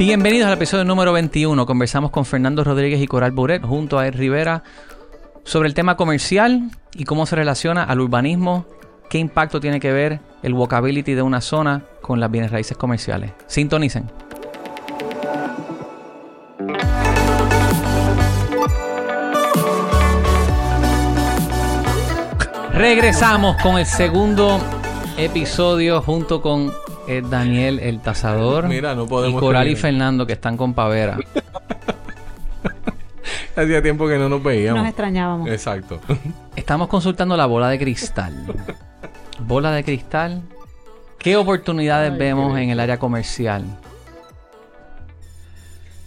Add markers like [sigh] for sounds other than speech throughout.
Bienvenidos al episodio número 21. Conversamos con Fernando Rodríguez y Coral Buret junto a Ed Rivera sobre el tema comercial y cómo se relaciona al urbanismo, qué impacto tiene que ver el walkability de una zona con las bienes raíces comerciales. Sintonicen. Regresamos con el segundo episodio junto con Ed Daniel el Tazador [laughs] Mira, no podemos y Coral y. Fernando que están con Pavera. [laughs] Hacía tiempo que no nos veíamos. Nos extrañábamos. Exacto. [laughs] Estamos consultando la bola de cristal. Bola de cristal. ¿Qué oportunidades Ay, vemos qué en el área comercial?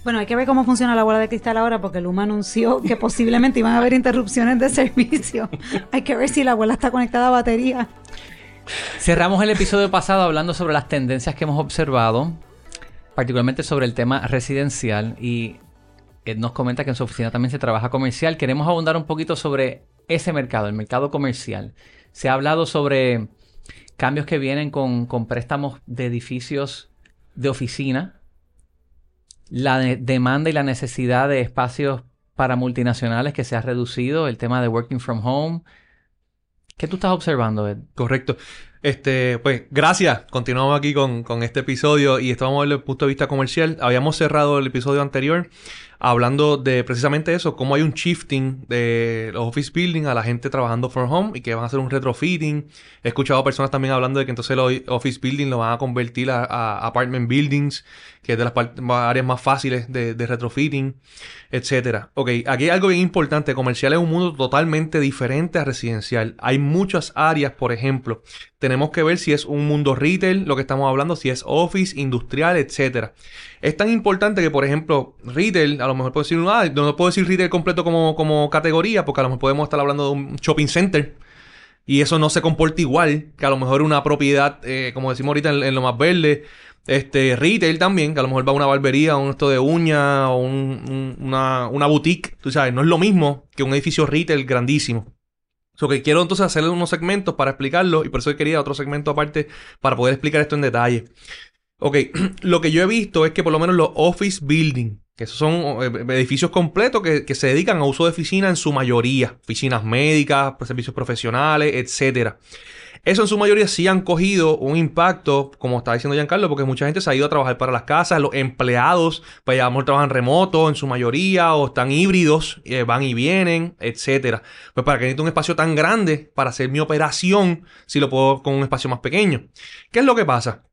Bueno, hay que ver cómo funciona la bola de cristal ahora porque Luma anunció que posiblemente iban a haber interrupciones de servicio. hay que ver si la bola está conectada a batería. Cerramos el episodio pasado hablando sobre las tendencias que hemos observado, particularmente sobre el tema residencial y Ed nos comenta que en su oficina también se trabaja comercial. Queremos abundar un poquito sobre ese mercado, el mercado comercial. Se ha hablado sobre cambios que vienen con, préstamos de edificios de oficina, la de- demanda y la necesidad de espacios para multinacionales que se ha reducido, el tema de working from home. ¿Qué tú estás observando, Ed? Correcto. Este, pues, gracias. Continuamos aquí con, con este episodio y estamos desde el punto de vista comercial. Habíamos cerrado el episodio anterior hablando de precisamente eso, cómo hay un shifting de los office building a la gente trabajando from home y que van a hacer un retrofitting. He escuchado personas también hablando de que entonces los office building lo van a convertir a, apartment buildings, que es de las áreas más fáciles de, de retrofitting, etcétera. Ok, aquí hay algo bien importante. Comercial es un mundo totalmente diferente a residencial. Hay muchas áreas, por ejemplo. Tenemos que ver si es un mundo retail, lo que estamos hablando, si es office, industrial, etcétera. Es tan importante que, por ejemplo, retail, a lo mejor puedo decir, ah, no puedo decir retail completo como, como categoría, porque a lo mejor podemos estar hablando de un shopping center. Y eso no se comporta igual que a lo mejor una propiedad, eh, como decimos ahorita en, lo más verde. Este, retail también, que a lo mejor va a una barbería, un esto de uña, o un- una, una boutique. Tú sabes, no es lo mismo que un edificio retail grandísimo. So que quiero entonces hacerle unos segmentos para explicarlo y por eso quería otro segmento aparte para poder explicar esto en detalle. Ok, [clears throat] lo que yo he visto es que por lo menos los office building, que esos son eh, edificios completos que, que se dedican a uso de oficina en su mayoría, oficinas médicas, servicios profesionales, etcétera. Eso en su mayoría sí han cogido un impacto, como estaba diciendo Giancarlo, porque mucha gente se ha ido a trabajar para las casas, los empleados, pues ya trabajan remoto en su mayoría, o están híbridos, eh, van y vienen, etcétera. Pues para que necesito un espacio tan grande para hacer mi operación, si lo puedo con un espacio más pequeño. ¿Qué es lo que pasa?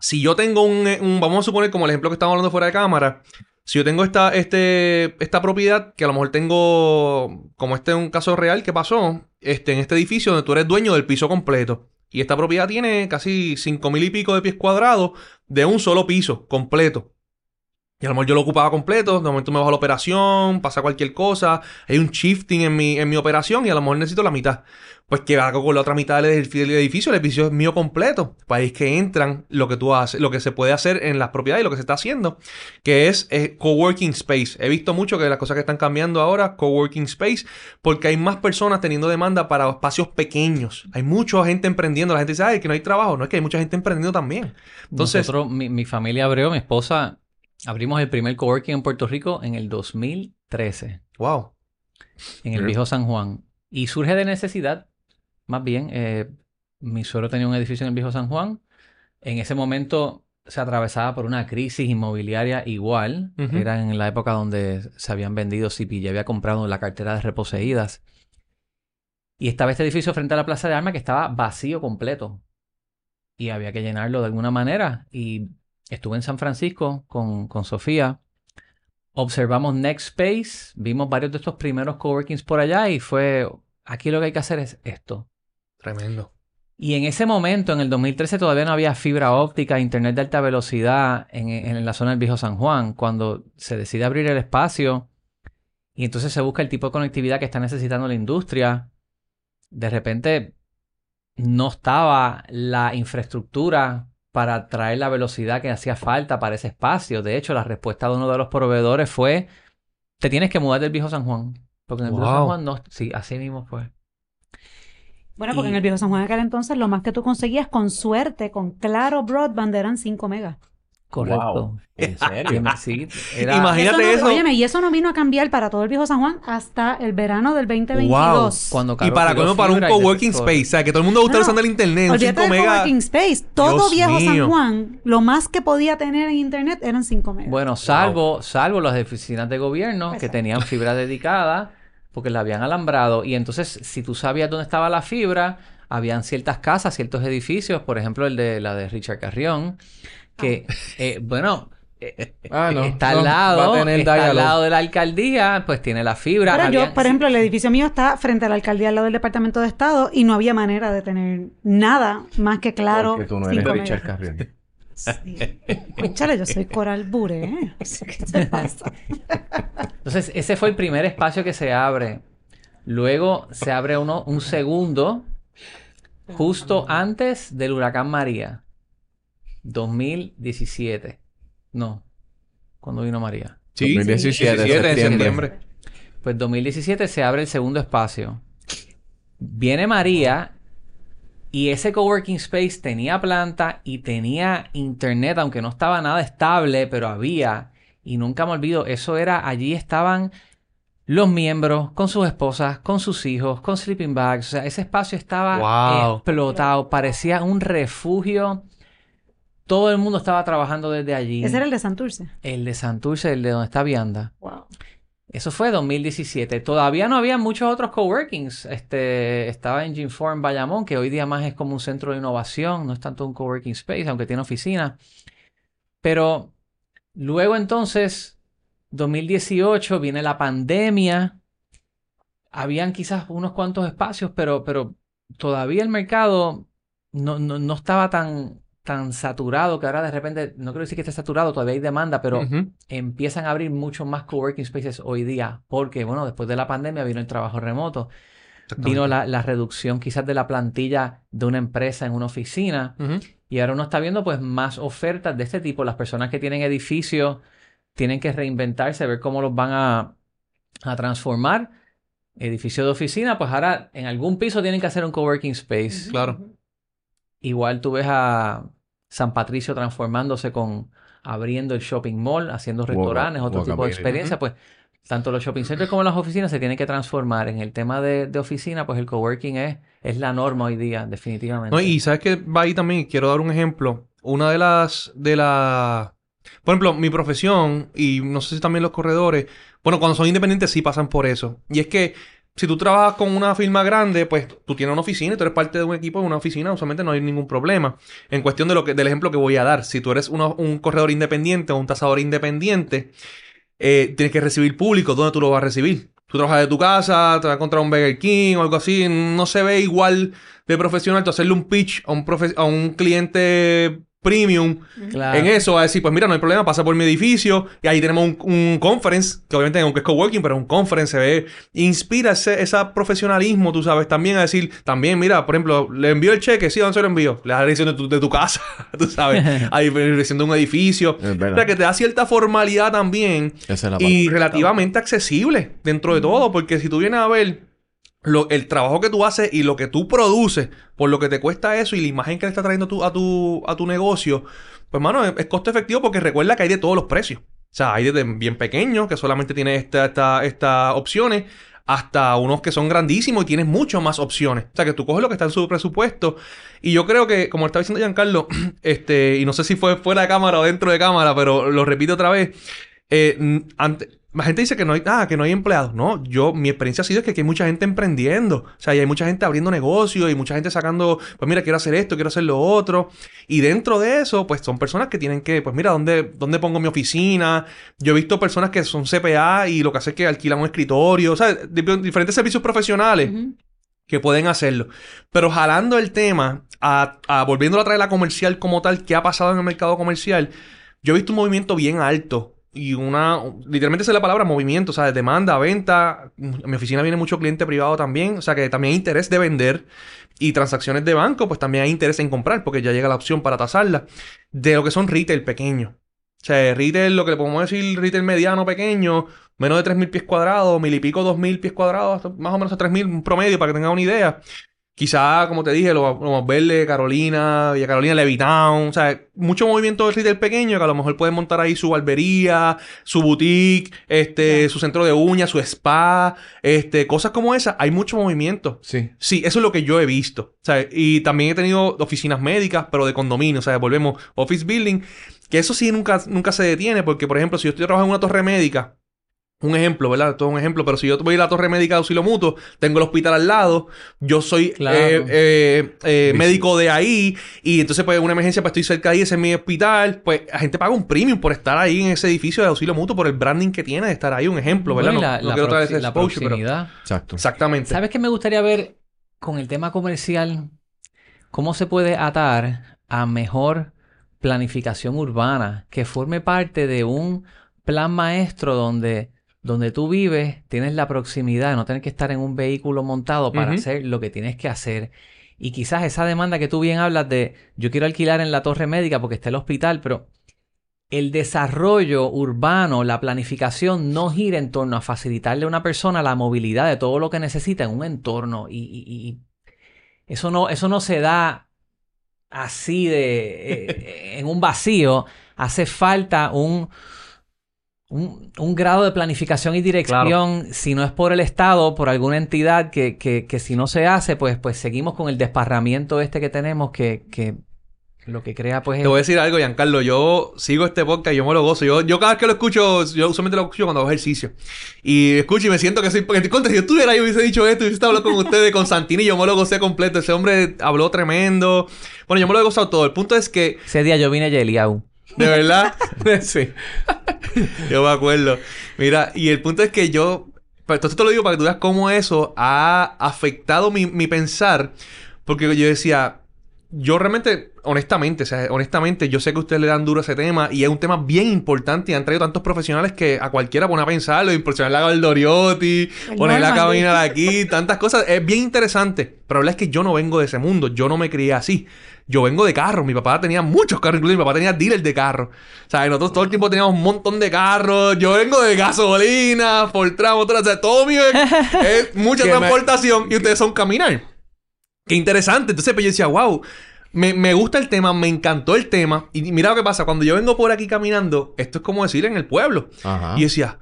Si yo tengo un, eh, un- vamos a suponer como el ejemplo que estamos hablando fuera de cámara, si yo tengo esta, este, esta propiedad, que a lo mejor tengo, como este es un caso real que pasó, este, en este edificio donde tú eres dueño del piso completo. Y esta propiedad tiene casi cinco mil y pico de pies cuadrados de un solo piso completo. Y a lo mejor yo lo ocupaba completo, de momento me bajo la operación, pasa cualquier cosa, hay un shifting en mi, en mi operación y a lo mejor necesito la mitad. Pues que hago con la otra mitad del edif- del edificio, el edificio es mío completo. Pues ahí es que entran lo que tú haces, lo que se puede hacer en las propiedades y lo que se está haciendo, que es eh, coworking space. He visto mucho que las cosas que están cambiando ahora, coworking space, porque hay más personas teniendo demanda para espacios pequeños. Hay mucha gente emprendiendo. La gente dice, ay, que no hay trabajo. No es que hay mucha gente emprendiendo también. Nosotros, mi, mi familia abrió, mi esposa, abrimos el primer coworking en Puerto Rico en el 2013, wow. en el viejo San Juan. Y surge de necesidad, más bien. eh, mi suegro tenía un edificio en el viejo San Juan. En ese momento se atravesaba por una crisis inmobiliaria igual. Era en la época donde se habían vendido CPI, había comprado la cartera de reposeídas. Y estaba este edificio frente a la Plaza de Armas que estaba vacío completo. Y había que llenarlo de alguna manera. Y estuve en San Francisco con, con Sofía. Observamos Next Space, vimos varios de estos primeros coworkings por allá y fue, aquí lo que hay que hacer es esto. Tremendo. Y en ese momento, en el 2013, todavía no había fibra óptica, internet de alta velocidad en, en la zona del viejo San Juan. Cuando se decide abrir el espacio y entonces se busca el tipo de conectividad que está necesitando la industria, de repente no estaba la infraestructura para traer la velocidad que hacía falta para ese espacio. De hecho, la respuesta de uno de los proveedores fue, te tienes que mudar del viejo San Juan. Porque en el viejo San. Juan no... Sí, así mismo fue. Bueno, porque Y- en el viejo San Juan de aquel entonces lo más que tú conseguías con suerte, con claro broadband, eran 5 megas. Correcto. Wow. ¿En serio? sí, era- Imagínate no- eso. Óyeme, y eso no vino a cambiar para todo el viejo San Juan hasta el verano del 2022. Cuando Y para, como para un coworking space. O sea, que todo el mundo está No, no. usando el internet. Un Olvídate 5 del megas. coworking space. Todo Dios viejo mío. San Juan, lo más que podía tener en internet eran 5 megas. Bueno, salvo, salvo las oficinas de gobierno que tenían fibra dedicada porque la habían alambrado. Y entonces, si tú sabías dónde estaba la fibra, habían ciertas casas, ciertos edificios, por ejemplo, el de la de Richard Carrión, que, eh, bueno, eh, Ah, no, está no, al va lado, a tener está al lado de la alcaldía, pues tiene la fibra. Pero yo, por ejemplo, el edificio mío está frente a la alcaldía al lado del Departamento de Estado y no había manera de tener nada más que claro. Porque tú no eres cinco Richard. Carrión. Sí. Cónchale, yo soy Coral Bure, ¿eh? ¿Qué te pasa? Entonces, ese fue el primer espacio que se abre. Luego se abre uno, un segundo, justo antes del huracán María. 2017. No. ¿Cuándo vino María? Sí, 2017, 17 de septiembre. septiembre. Pues 2017 se abre el segundo espacio. Viene María y ese coworking space tenía planta y tenía internet, aunque no estaba nada estable, pero había. Y nunca me olvido, eso era, allí estaban los miembros con sus esposas, con sus hijos, con sleeping bags. O sea, ese espacio estaba Wow. explotado, parecía un refugio. Todo el mundo estaba trabajando desde allí. Ese era el de Santurce. El de Santurce, el de donde está Vianda. Wow. Eso fue 2017. Todavía no había muchos otros coworkings. Este, estaba en Gym4 en Bayamón, que hoy día más es como un centro de innovación, no es tanto un coworking space, aunque tiene oficina. Pero luego entonces, 2018, viene la pandemia. Habían quizás unos cuantos espacios, pero, pero todavía el mercado no, no, no estaba tan, tan saturado que ahora de repente, no quiero decir que esté saturado, todavía hay demanda, pero empiezan a abrir muchos más coworking spaces hoy día, porque bueno, después de la pandemia vino el trabajo remoto, vino la, la reducción quizás de la plantilla de una empresa en una oficina, y ahora uno está viendo pues más ofertas de este tipo. Las personas que tienen edificios tienen que reinventarse, ver cómo los van a, a transformar. Edificio de oficina, pues ahora en algún piso tienen que hacer un coworking space. Claro. Igual tú ves a San Patricio transformándose con abriendo el shopping mall, haciendo restaurantes, otro tipo de experiencia, pues tanto los shopping centers como las oficinas se tienen que transformar. En el tema de, de oficina, pues el coworking es, es la norma hoy día, definitivamente. No, y sabes que va ahí también, quiero dar un ejemplo. Una de las, de la, por ejemplo, mi profesión, y no sé si también los corredores, bueno, cuando son independientes sí pasan por eso. Y es que si tú trabajas con una firma grande, pues tú tienes una oficina y tú eres parte de un equipo de una oficina, usualmente no hay ningún problema. En cuestión de lo que, del ejemplo que voy a dar, si tú eres un corredor independiente o un tasador independiente, eh, tienes que recibir público, ¿dónde tú lo vas a recibir? Tú trabajas de tu casa, te vas a encontrar un Burger King o algo así, no se ve igual de profesional tú hacerle un pitch a un cliente premium Claro. en eso, a decir, pues mira, no hay problema, pasa por mi edificio y ahí tenemos un, un conference, que obviamente aunque es coworking, pero un conference, se ve, inspira ese, ese profesionalismo, tú sabes, también a decir, también, mira, por ejemplo, le envío el cheque, sí, ¿dónde se lo envío? Le da la dirección de tu, de tu casa, [laughs] tú sabes, [laughs] ahí la dirección de un edificio, Es o sea, que te da cierta formalidad también es y relativamente accesible dentro de todo, porque si tú vienes a ver lo- el trabajo que tú haces y lo que tú produces, por lo que te cuesta eso y la imagen que le está trayendo tu- a, tu, a tu negocio, pues mano, es, costo efectivo porque recuerda que hay de todos los precios. O sea, hay desde bien pequeños, que solamente tiene esta, esta, estas opciones, hasta unos que son grandísimos y tienes muchas más opciones. O sea, que tú coges lo que está en su presupuesto. Y yo creo que, como estaba diciendo Giancarlo, [clears throat] este, y no sé si fue fuera de cámara o dentro de cámara, pero lo repito otra vez. Eh, n- ante- la gente dice que no hay, ah, que no hay empleados. No, yo, mi experiencia ha sido que aquí hay mucha gente emprendiendo. O sea, y hay mucha gente abriendo negocios y mucha gente sacando, pues mira, quiero hacer esto, quiero hacer lo otro. Y dentro de eso, pues son personas que tienen que, pues mira, ¿dónde, dónde pongo mi oficina? Yo he visto personas que son CPA y lo que hace es que alquilan un escritorio. O sea, di- diferentes servicios profesionales que pueden hacerlo. Pero jalando el tema, a, a volviéndolo a traer la comercial como tal, ¿qué ha pasado en el mercado comercial? Yo he visto un movimiento bien alto y una, literalmente esa es la palabra, movimiento, o sea, de demanda, venta. En mi oficina viene mucho cliente privado también, o sea, que también hay interés de vender y transacciones de banco, pues también hay interés en comprar porque ya llega la opción para tasarla. De lo que son retail pequeños. O sea, retail, lo que le podemos decir, retail mediano, pequeño, menos de 3.000 pies cuadrados, mil y pico, 2.000 pies cuadrados, más o menos a 3.000, un promedio para que tengan una idea. Quizá, como te dije, lo, lo más verde, Carolina, Villa Carolina, Levitown. O sea, mucho movimiento del retail pequeño que a lo mejor pueden montar ahí su barbería, su boutique, este, su centro de uñas, su spa, este, cosas como esas. Hay mucho movimiento. Sí. Sí, eso es lo que yo he visto. O sea, y también he tenido oficinas médicas, pero de condominio. O sea, volvemos office building. Que eso sí nunca, nunca se detiene. Porque, por ejemplo, si yo estoy trabajando en una torre médica, un ejemplo, ¿verdad? Todo un ejemplo, pero si yo voy a ir a la torre médica de auxilio mutuo, tengo el hospital al lado, yo soy Claro. eh, eh, eh, médico de ahí, y entonces, pues, una emergencia, pues estoy cerca de ahí, ese es mi hospital, pues, la gente paga un premium por estar ahí en ese edificio de auxilio mutuo, por el branding que tiene de estar ahí, un ejemplo, ¿verdad? Bueno, y No, la, no la quiero traer proxi- ese la exposure, pero... Exacto. Exactamente. ¿Sabes qué me gustaría ver con el tema comercial? ¿Cómo se puede atar a mejor planificación urbana que forme parte de un plan maestro donde, donde tú vives, tienes la proximidad, no tener que estar en un vehículo montado para hacer lo que tienes que hacer? Y quizás esa demanda que tú bien hablas de yo quiero alquilar en la torre médica porque está el hospital, pero el desarrollo urbano, la planificación no gira en torno a facilitarle a una persona la movilidad de todo lo que necesita en un entorno. Y, y- y eso, no, eso no se da así de eh, [laughs] en un vacío. Hace falta un, un, un grado de planificación y dirección, si no es por el Estado, por alguna entidad que, que, que si no se hace, pues, pues seguimos con el desparramiento este que tenemos que, que lo que crea pues Te voy a decir algo, Giancarlo. Yo sigo este podcast y yo me lo gozo. Yo, yo cada vez que lo escucho, yo usualmente lo escucho cuando hago ejercicio. Y escucho y me siento que soy... Porque contra, si yo estuviera ahí hubiese dicho esto hubiese estado hablando con ustedes, con Santini, yo me lo gocé completo. Ese hombre habló tremendo. Bueno, yo me lo he gozado todo. El punto es que, Ese día yo vine Yeliau. De verdad... [laughs] sí. Yo me acuerdo. Mira, y el punto es que yo. Pues entonces te lo digo para que tú veas cómo eso ha afectado mi, mi pensar. Porque yo decía. Yo realmente, honestamente, o sea, honestamente, yo sé que ustedes le dan duro a ese tema y es un tema bien importante y han traído tantos profesionales que a cualquiera pone a pensarlo, impresionar la Galdoriotti, poner la cabina de aquí, [laughs] tantas cosas. Es bien interesante. Pero la verdad es que yo no vengo de ese mundo, yo no me crié así. Yo vengo de carros. Mi papá tenía muchos carros, incluso mi papá tenía dealer de carros. O sea, nosotros todo el tiempo teníamos un montón de carros. Yo vengo de gasolina, Fortran, motor, o sea, todo mío es, es mucha [laughs] me- transportación y ustedes son caminar. Qué interesante. Entonces, pues yo decía, wow, me, me gusta el tema, me encantó el tema. Y mira lo que pasa, cuando yo vengo por aquí caminando, esto es como decir en el pueblo. Ajá. Y yo decía,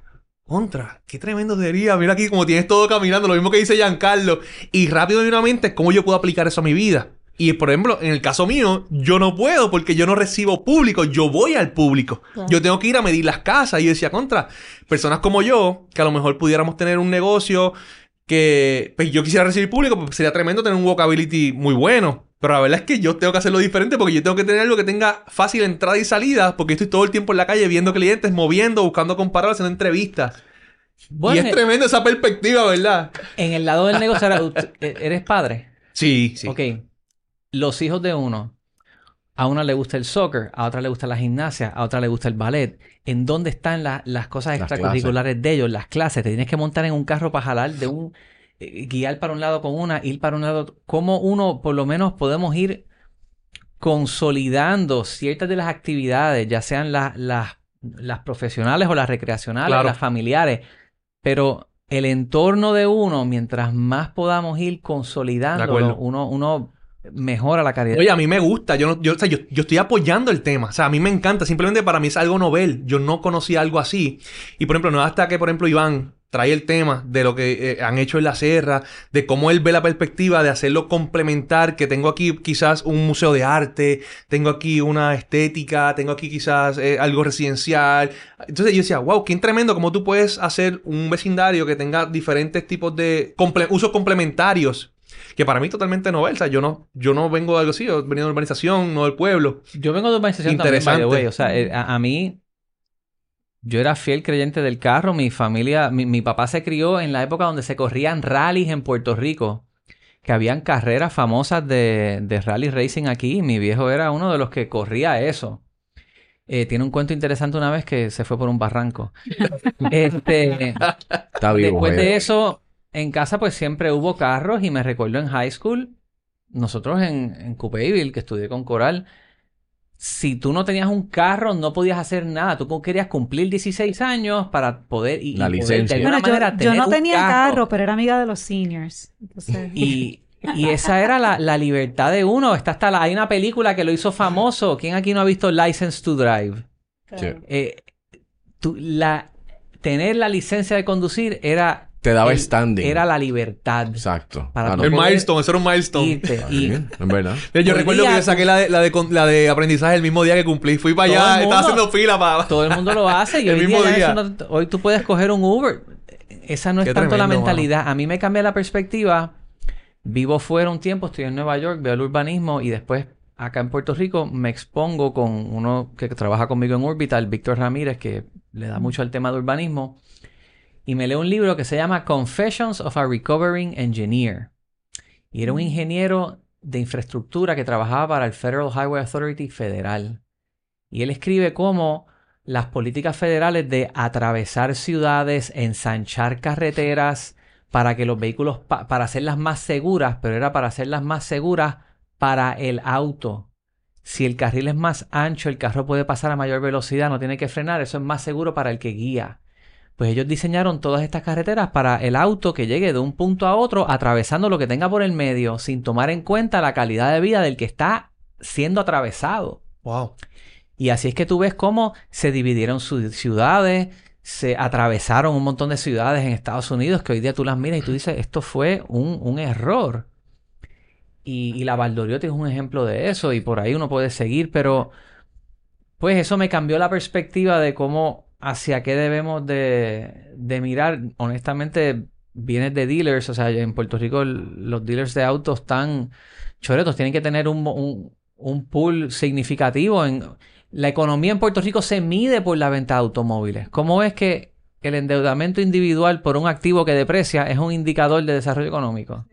contra, qué tremendo sería. Mira aquí como tienes todo caminando, lo mismo que dice Giancarlo. Y rápido y una mente, ¿cómo yo puedo aplicar eso a mi vida? Y por ejemplo, en el caso mío, yo no puedo porque yo no recibo público, yo voy al público. Claro. Yo tengo que ir a medir las casas. Y yo decía, contra, personas como yo, que a lo mejor pudiéramos tener un negocio que pues, yo quisiera recibir público, pues sería tremendo tener un walkability muy bueno. Pero la verdad es que yo tengo que hacerlo diferente porque yo tengo que tener algo que tenga fácil entrada y salida, porque estoy todo el tiempo en la calle viendo clientes, moviendo, buscando comparar, haciendo entrevistas. Bueno, y es tremendo esa perspectiva, ¿verdad? en el lado del negocio, [laughs] e- ¿eres padre? Sí, sí. Ok. Los hijos de uno, a una le gusta el soccer, a otra le gusta la gimnasia, a otra le gusta el ballet. ¿En dónde están la- las cosas Las extracurriculares de ellos, las clases? Te tienes que montar en un carro para jalar de un... eh, guiar para un lado con una, ir para un lado... ¿Cómo uno, por lo menos, podemos ir consolidando ciertas de las actividades, ya sean las, las, las profesionales o las recreacionales, Claro. las familiares, pero el entorno de uno, mientras más podamos ir consolidándolo, acuerdo. uno, uno mejora la calidad. Oye, a mí me gusta. Yo, no, yo, o sea, yo, yo estoy apoyando el tema. O sea, a mí me encanta. Simplemente para mí es algo novel. Yo no conocía algo así. Y por ejemplo, no hasta que, por ejemplo, Iván trae el tema de lo que eh, han hecho en la Sierra, de cómo él ve la perspectiva de hacerlo complementar, que tengo aquí quizás un museo de arte, tengo aquí una estética, tengo aquí quizás eh, algo residencial. Entonces yo decía, wow, qué tremendo cómo tú puedes hacer un vecindario que tenga diferentes tipos de usos complementarios. Que para mí es totalmente novel. O sea, yo no, yo no vengo de algo así, yo he venido de urbanización, no del pueblo. Yo vengo de urbanización también, by the Interesante. way. O sea, eh, a, a mí... Yo era fiel creyente del carro. Mi familia... Mi, mi papá se crió en la época donde se corrían rallies en Puerto Rico. Que habían carreras famosas de, de rally racing aquí. Mi viejo era uno de los que corría eso. Eh, tiene un cuento interesante una vez que se fue por un barranco. [laughs] este... [laughs] Está vivo. Después eh. de eso, en casa pues siempre hubo carros y me recuerdo en high school, nosotros en, en Coupéville, que estudié con Coral, si tú no tenías un carro no podías hacer nada. Tú querías cumplir 16 años para poder... Y, La y licencia. Bueno, yo, manera yo tener no un tenía carro, pero era amiga de los seniors. Entonces, Y, Y esa era la, la libertad de uno. Está hasta la- hay una película que lo hizo famoso. ¿Quién aquí no ha visto License to Drive? Sí. Eh, tú- la, tener la licencia de conducir era... Te daba el- standing. Era la libertad. Exacto. Para Ah, no. El milestone, eso era un milestone. irte. Y es verdad. [laughs] Yo recuerdo día que yo saqué la de, la, de, la de aprendizaje el mismo día que cumplí. Fui para allá, estaba haciendo fila para... todo el mundo lo hace. [laughs] Y El hoy, mismo día día. eso no- hoy tú puedes coger un Uber. Esa no es Qué tanto la mentalidad. A mí me cambia la perspectiva. Vivo fuera un tiempo, estoy en Nueva York, veo el urbanismo y después acá en Puerto Rico me expongo con uno que trabaja conmigo en Orbital, Víctor Ramírez, que le da mucho al tema de urbanismo. Y me leo un libro que se llama Confessions of a Recovering Engineer. Y era un ingeniero de infraestructura que trabajaba para el Federal Highway Authority federal. Y él escribe cómo las políticas federales de atravesar ciudades, ensanchar carreteras para que los vehículos, pa- para hacerlas más seguras, pero era para hacerlas más seguras para el auto. Si el carril es más ancho, el carro puede pasar a mayor velocidad, no tiene que frenar, eso es más seguro para el que guía. Pues ellos diseñaron todas estas carreteras para el auto que llegue de un punto a otro atravesando lo que tenga por el medio, sin tomar en cuenta la calidad de vida del que está siendo atravesado. Wow. Y así es que tú ves cómo se dividieron su- ciudades, se atravesaron un montón de ciudades en Estados Unidos que hoy día tú las miras y tú dices, esto fue un, un error. Y, y la Valdoriotti es un ejemplo de eso y por ahí uno puede seguir, pero pues eso me cambió la perspectiva de cómo, hacia qué debemos de, de mirar. Honestamente, vienes de dealers, o sea, en Puerto Rico los dealers de autos están choretos, tienen que tener un, un, un pool significativo en... La economía en Puerto Rico se mide por la venta de automóviles. ¿Cómo es que el endeudamiento individual por un activo que deprecia es un indicador de desarrollo económico?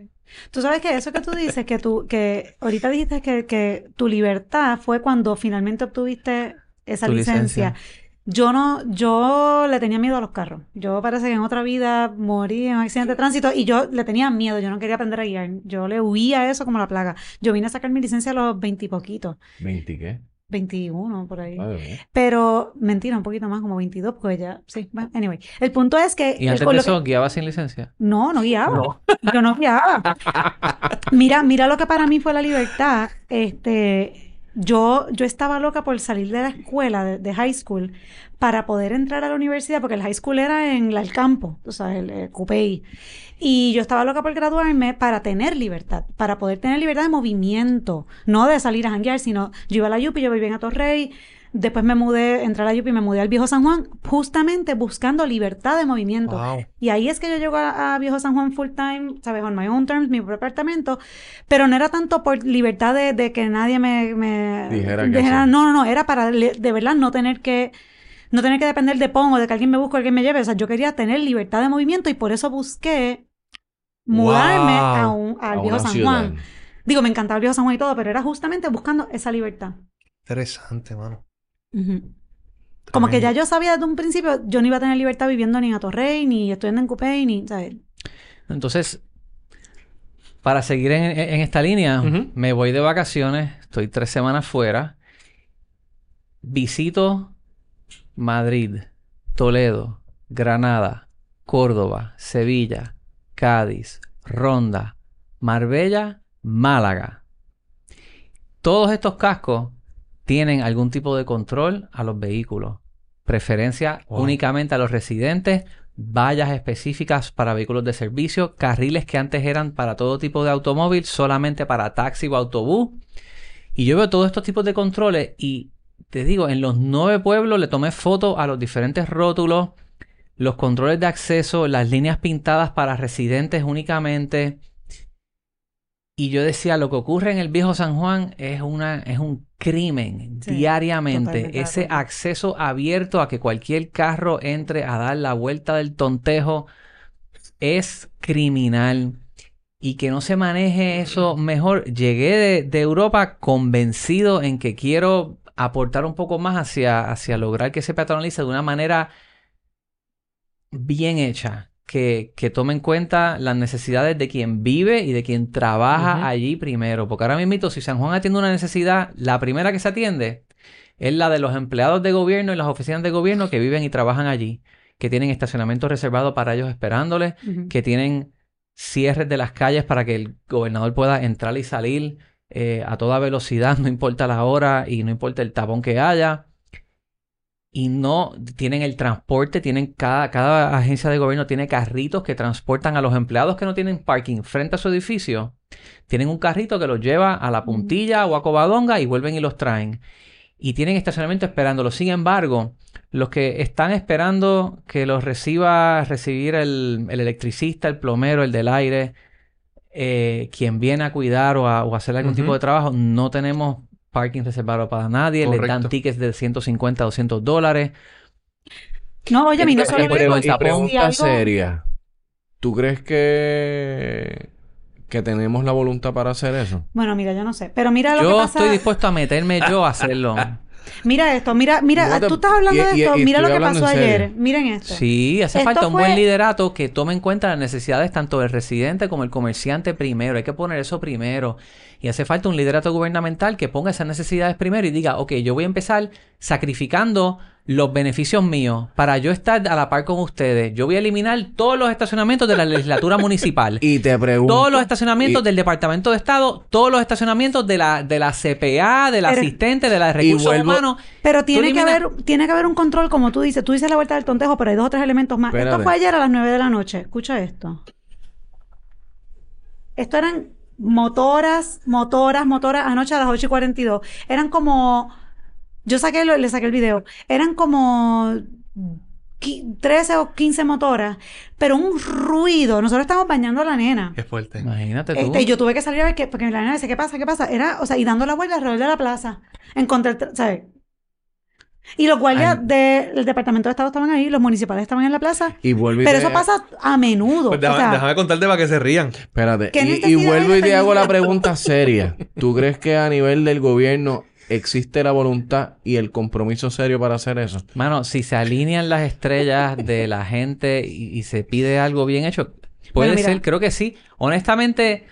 Tú sabes que eso que tú dices, que tú, que ahorita dijiste que, que tu libertad fue cuando finalmente obtuviste esa licencia. licencia. Yo no, yo le tenía miedo a los carros. Yo parece que en otra vida morí en un accidente de tránsito y yo le tenía miedo. Yo no quería aprender a guiar. Yo le huía a eso como la plaga. Yo vine a sacar mi licencia a los veintipoquitos. ¿20 qué? 21 por ahí. Pero mentira, un poquito más, como 22, porque ya, sí, bueno, anyway. El punto es que... Y antes de que- eso, guiaba sin licencia. no, no guiaba. Yo no guiaba. [laughs] Mira, mira lo que para mí fue la libertad. Este, yo, yo estaba loca por salir de la escuela, de, high school, para poder entrar a la universidad, porque el high school era en la- el campo, tú sabes, el, el Coupey. Y yo estaba loca por graduarme para tener libertad, para poder tener libertad de movimiento, no de salir a janguear, sino yo iba a la Yupi, yo vivía en Atorrey, después me mudé, entré a la Yupi y me mudé al Viejo San Juan, justamente buscando libertad de movimiento. Wow. Y ahí es que yo llego a, a Viejo San Juan full time, ¿sabes? On my own terms, mi propio apartamento. Pero no era tanto por libertad de, de que nadie me, me Dijera que dijera- no, no, no, era para de verdad no tener que no tener que depender de Pon o de que alguien me busque o alguien me lleve. O sea, yo quería tener libertad de movimiento y por eso busqué mudarme Wow. a un, al A Viejo San ciudad. Juan. Digo, me encantaba el Viejo San Juan y todo, pero era justamente buscando esa libertad. Interesante, mano. Como que ya yo sabía desde un principio, yo no iba a tener libertad viviendo ni en Atorrey, ni estudiando en Coupey, ni, ¿sabes? Entonces, para seguir en, en esta línea, me voy de vacaciones, estoy tres semanas fuera, visito Madrid, Toledo, Granada, Córdoba, Sevilla, Cádiz, Ronda, Marbella, Málaga. Todos estos cascos tienen algún tipo de control a los vehículos. Preferencia Wow. únicamente a los residentes, vallas específicas para vehículos de servicio, carriles que antes eran para todo tipo de automóvil, solamente para taxi o autobús. Y yo veo todos estos tipos de controles y te digo, en los nueve pueblos le tomé foto a los diferentes rótulos, los controles de acceso, las líneas pintadas para residentes únicamente. Y yo decía, lo que ocurre en el viejo San Juan es una es un crimen Sí, diariamente. Ese acceso abierto a que cualquier carro entre a dar la vuelta del tontejo es criminal. Y que no se maneje eso mejor. Llegué de, de Europa convencido en que quiero aportar un poco más hacia, hacia lograr que se peatonalice de una manera bien hecha, que, que tome en cuenta las necesidades de quien vive y de quien trabaja allí primero. Porque ahora mismo, si San Juan atiende una necesidad, la primera que se atiende es la de los empleados de gobierno y las oficinas de gobierno que viven y trabajan allí, que tienen estacionamiento reservado para ellos esperándoles, que tienen cierres de las calles para que el gobernador pueda entrar y salir eh, a toda velocidad, [laughs] no importa la hora y no importa el tapón que haya. Y no tienen el transporte, tienen cada, cada agencia de gobierno tiene carritos que transportan a los empleados que no tienen parking frente a su edificio. Tienen un carrito que los lleva a la puntilla o a Covadonga y vuelven y los traen. Y tienen estacionamiento esperándolo. Sin embargo, los que están esperando que los reciba recibir el, el electricista, el plomero, el del aire, eh, quien viene a cuidar o a, o hacer algún tipo de trabajo, no tenemos parking reservado para nadie, les dan Correcto. tickets de 150, 200 dólares. No, oye, a mí no solo pregunta algo- seria. ¿Tú crees que, que tenemos la voluntad para hacer eso? Bueno, mira, yo no sé. Pero mira lo que Yo pasa. estoy dispuesto a meterme yo a hacerlo. [laughs] Mira esto, mira, mira, No tú estás hablando y- de esto. y mira lo que pasó ayer. Miren esto. Sí, hace Esto falta un fue- buen liderato que tome en cuenta las necesidades tanto del residente como el comerciante primero. Hay que poner eso primero. Y hace falta un liderato gubernamental que ponga esas necesidades primero y diga, ok, yo voy a empezar sacrificando los beneficios míos para yo estar a la par con ustedes. Yo voy a eliminar todos los estacionamientos de la legislatura [laughs] municipal. Y te pregunto... Todos los estacionamientos y- del Departamento de Estado, todos los estacionamientos de la, de la CPA, de la Pero- asistente, de la de recursos vuelvo- humanos. Pero tiene que, haber, tiene que haber un control, como tú dices. Tú dices la vuelta del tontejo, pero hay dos o tres elementos más. Espérate. Esto fue ayer a las 9 de la noche. Escucha esto. Esto eran motoras, motoras, motoras. Anoche a las 8 y 42. Eran como... Yo saqué, lo- le saqué el video. Eran como... qui- 13 o 15 motoras, pero un ruido. Nosotros estamos bañando a la nena. Qué fuerte. Imagínate tú. Este, y yo tuve que salir a ver qué, porque la nena dice, ¿qué pasa? ¿Qué pasa? Era, o sea, y dando la vuelta alrededor de la plaza. En contra, el tra- ¿sabes? Y los guardias Ay. del Departamento de Estado estaban ahí, los municipales estaban en la plaza. Y vuelvo y Pero te- eso pasa a menudo. Pues o déjame, sea, déjame contarte para que se rían. Espérate. ¿Qué Y, y vuelvo y te hago la pregunta [laughs] seria. ¿Tú crees que a nivel del gobierno existe la voluntad y el compromiso serio para hacer eso? Mano, si se alinean las estrellas de la gente y, y se pide algo bien hecho, puede Bueno, ser, creo que sí. Honestamente,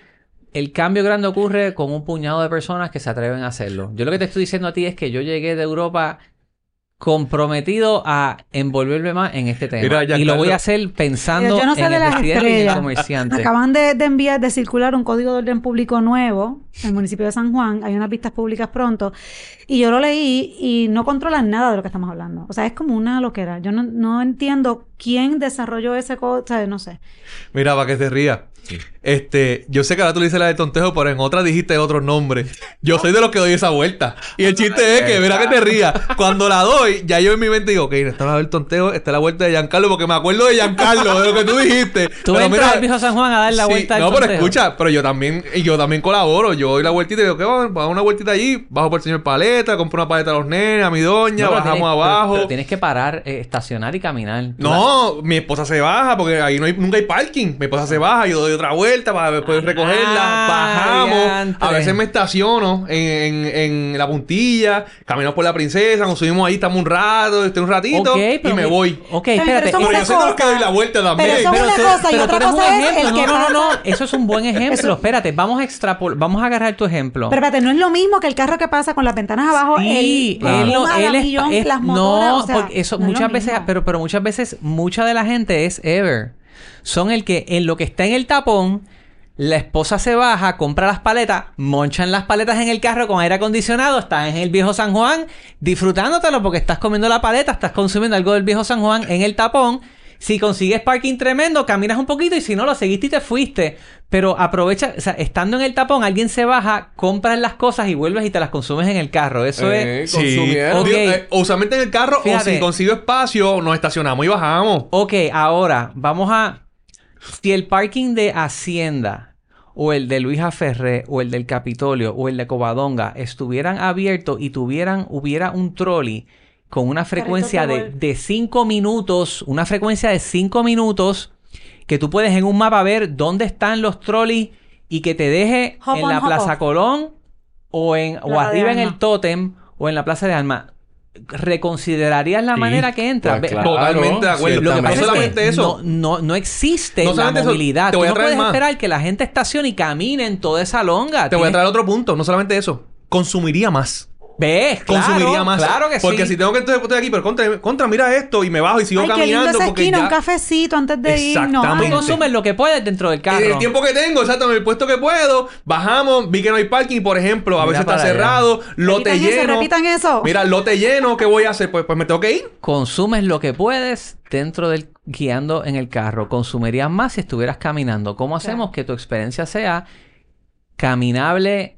el cambio grande ocurre con un puñado de personas que se atreven a hacerlo. Yo lo que te estoy diciendo a ti es que yo llegué de Europa comprometido a envolverme más en este tema. Mira, y lo voy a hacer pensando yo no sé en de el las y el comerciante. Acaban de, de enviar, de circular un código de orden público nuevo en el municipio de San Juan. Hay unas vistas públicas pronto. Y yo lo leí y no controlan nada de lo que estamos hablando. O sea, es como una loquera. Yo no, no entiendo quién desarrolló ese código. No sé. Mira, para que te ría. Este, yo sé que ahora tú le dices la de tontejo, pero en otra dijiste otro nombre. Yo soy de los que doy esa vuelta. Y el chiste es que, mira que te rías. Cuando la doy, ya yo en mi mente digo, ok, esta es la del tonteo, esta es la vuelta de Giancarlo, porque me acuerdo de Giancarlo, de lo que tú dijiste. [laughs] Tú Pero entras al viejo San Juan a dar la sí, vuelta al No, pero escucha, pero yo también, y yo también colaboro. Yo doy la vueltita y digo, ¿qué vamos? Vamos a una vueltita allí, bajo por el señor Paleta, compro una paleta a los nenes, a mi doña, No, pero bajamos tienes- abajo. Pero, pero tienes que parar, eh, estacionar y caminar. No, mi esposa se baja porque ahí no hay, nunca hay parking. Mi esposa se baja, yo doy otra vuelta para después recogerla. Ah, bajamos. diantre. A veces me estaciono en, en, en la puntilla, caminamos por la princesa, nos subimos ahí, estamos un rato, estoy un ratito y me mi- voy. Ok, espérate. eso es Pero yo soy de los que doy la vuelta también. Pero eso es una tú- cosa y pero otra tú eres cosa un es ejemplo. el que no, no, no, Eso es un buen ejemplo. Eso- Espérate, vamos a extrapolar, vamos a agarrar tu ejemplo. Pero espérate, no es lo mismo que el carro que pasa con las ventanas abajo. Sí, el, él, no, Puma, él la es, millón, es- las motoras, no, o sea, porque eso no es lo muchas veces, pero pero muchas veces mucha de la gente es ever. Son el que en lo que está en el tapón la esposa se baja, compra las paletas, monchan las paletas en el carro con aire acondicionado, estás en el viejo San Juan disfrutándotelo porque estás comiendo la paleta, estás consumiendo algo del viejo San Juan en el tapón. Si consigues parking tremendo, caminas un poquito y si no, lo seguiste y te fuiste. Pero aprovecha, o sea, estando en el tapón, alguien se baja, compras las cosas y vuelves y te las consumes en el carro. Eso Eh, es... Sí, consumieron. Ok. Digo, eh, o usualmente en el carro, Fíjate. o si consigo espacio, nos estacionamos y bajamos. Ok, ahora vamos a. Si el parking de Hacienda, o el de Luisa Ferré, o el del Capitolio, o el de Covadonga estuvieran abiertos y tuvieran, hubiera un trolley con una frecuencia de, de 5 minutos, una frecuencia de 5 minutos, que tú puedes en un mapa ver dónde están los trolleys y que te deje Hop en on, la Plaza off. Colón o, en, o arriba en el Tótem o en la Plaza de Alma. ¿Reconsiderarías la Sí, manera que entra? Pues claro, Totalmente de acuerdo. lo que No es solamente que eso. No, no, no existe No la movilidad. te voy Tú no puedes más. esperar que la gente estacione y camine en toda esa longa. Te voy a traer otro punto, no solamente eso. Consumiría más. ¿Ves? Claro, consumiría más. Claro que Porque sí. si tengo que estoy, estoy aquí, pero contra, contra, mira esto y me bajo y sigo Ay, qué lindo caminando esa porque esquina, ya... un cafecito antes de ir. No, Tú consumes lo que puedes dentro del carro. En el tiempo que tengo, exacto, en el puesto que puedo, bajamos, vi que no hay parking, por ejemplo, a Mira veces está allá. cerrado, lote Repitan eso, lleno. repitan eso. Mira, lote lleno, ¿qué voy a hacer? Pues, pues me tengo que ir. Consumes lo que puedes dentro del guiando en el carro. Consumirías más si estuvieras caminando. ¿Cómo hacemos Claro. que tu experiencia sea caminable,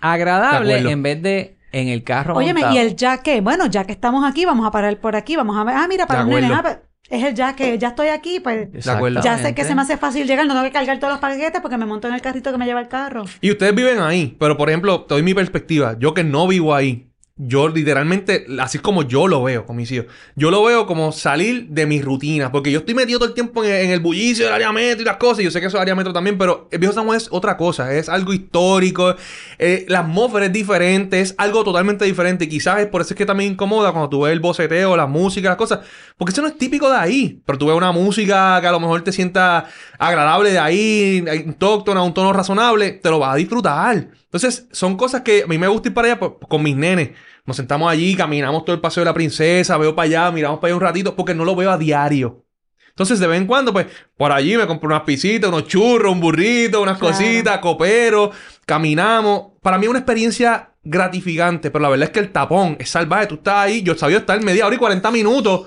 agradable, en vez de en el carro Óyeme, montado? y el ya que, bueno, ya que estamos aquí, vamos a parar por aquí, vamos a ver, ah, mira, para un nene, ah, pues, es el ya que, ya estoy aquí, pues. Ya sé que se me hace fácil llegar, no tengo que cargar todos los paquetes porque me monto en el carrito que me lleva el carro. Y ustedes viven ahí, pero por ejemplo, te doy mi perspectiva. Yo que no vivo ahí, yo literalmente, así es como yo lo veo con mis hijos, yo lo veo como salir de mi rutina, porque yo estoy metido todo el tiempo en, el bullicio del área metro y las cosas, yo sé que eso es área metro también, pero el viejo San Juan es otra cosa, es algo histórico, eh, la atmósfera es diferente, es algo totalmente diferente, y quizás es por eso es que también incomoda cuando tú ves el boceteo, la música, las cosas, porque eso no es típico de ahí, pero tú ves una música que a lo mejor te sienta agradable de ahí, autóctona, un tono razonable, te lo vas a disfrutar. Entonces, son cosas que a mí me gusta ir para allá pues, con mis nenes. Nos sentamos allí, caminamos todo el paseo de la princesa, veo para allá, miramos para allá un ratito, porque no lo veo a diario. Entonces, de vez en cuando, pues, por allí me compro unas pisitas, unos churros, un burrito, unas Claro. cositas, copero, caminamos. Para mí es una experiencia gratificante, pero la verdad es que el tapón es salvaje. Tú estás ahí, yo sabía estar media hora y 40 minutos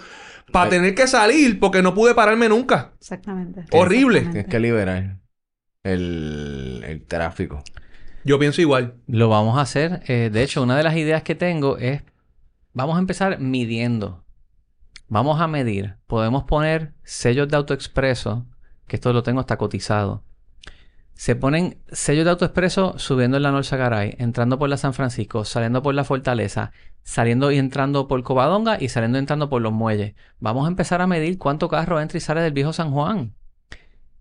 para tener que salir porque no pude pararme nunca. Exactamente. Horrible. Exactamente. Tienes que liberar el, el tráfico. Yo pienso igual. Lo vamos a hacer. Eh, de hecho, una de las ideas que tengo es, vamos a empezar midiendo. Vamos a medir. Podemos poner sellos de autoexpreso, que esto lo tengo hasta cotizado. Se ponen sellos de autoexpreso subiendo en la Norza Garay, entrando por la San Francisco, saliendo por la Fortaleza, saliendo y entrando por Covadonga y saliendo y entrando por los muelles. Vamos a empezar a medir cuánto carro entra y sale del viejo San Juan.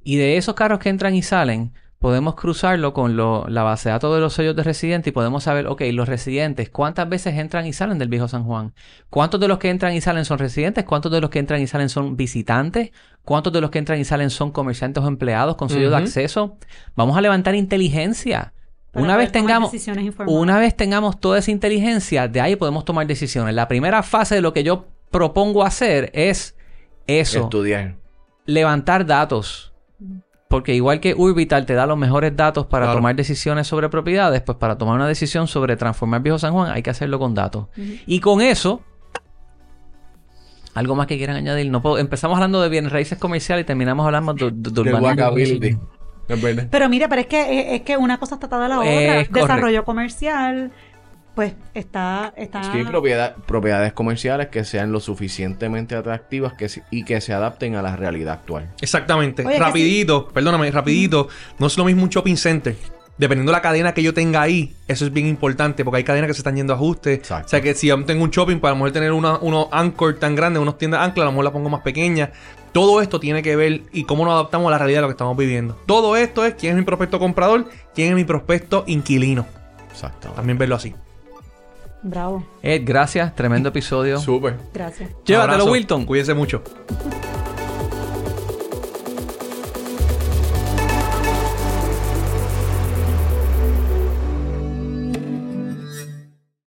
Y de esos carros que entran y salen, podemos cruzarlo con lo- la base de datos de los sellos de residente y podemos saber, ok, los residentes, ¿cuántas veces entran y salen del viejo San Juan? ¿Cuántos de los que entran y salen son residentes? ¿Cuántos de los que entran y salen son visitantes? ¿Cuántos de los que entran y salen son comerciantes o empleados con sello de Ujú. acceso? Vamos a levantar inteligencia. Para Una vez tengamos, una vez tengamos toda esa inteligencia, de ahí podemos tomar decisiones. La primera fase de lo que yo propongo hacer es eso Estudiar. levantar datos. Porque igual que Urbital te da los mejores datos para Claro. tomar decisiones sobre propiedades, pues para tomar una decisión sobre transformar Viejo San Juan hay que hacerlo con datos. Y con eso, algo más que quieran añadir. No puedo- empezamos hablando de bienes raíces comerciales y terminamos hablando de, de- de urbanismo. verdad. Pero mira, pero es que es, que una cosa está atada a la otra. Es correcto. Desarrollo comercial, pues está, está Sí, propiedad- propiedades comerciales que sean lo suficientemente atractivas que, y que se adapten a la realidad actual. Exactamente. Oye, rapidito, perdóname, rapidito. No es lo mismo un shopping center. Dependiendo de la cadena que yo tenga ahí, eso es bien importante porque hay cadenas que se están yendo a ajustes. Exacto. O sea que si yo tengo un shopping, para a lo mejor tener una, unos anchor tan grandes, unos tiendas ancla, a lo mejor la pongo más pequeña. Todo esto tiene que ver y cómo nos adaptamos a la realidad de lo que estamos viviendo. Todo esto es quién es mi prospecto comprador, quién es mi prospecto inquilino. Exacto. También verlo así. Bravo, Ed, gracias. Tremendo episodio. Súper. gracias. Llévatelo. Wilton. Cuídense mucho.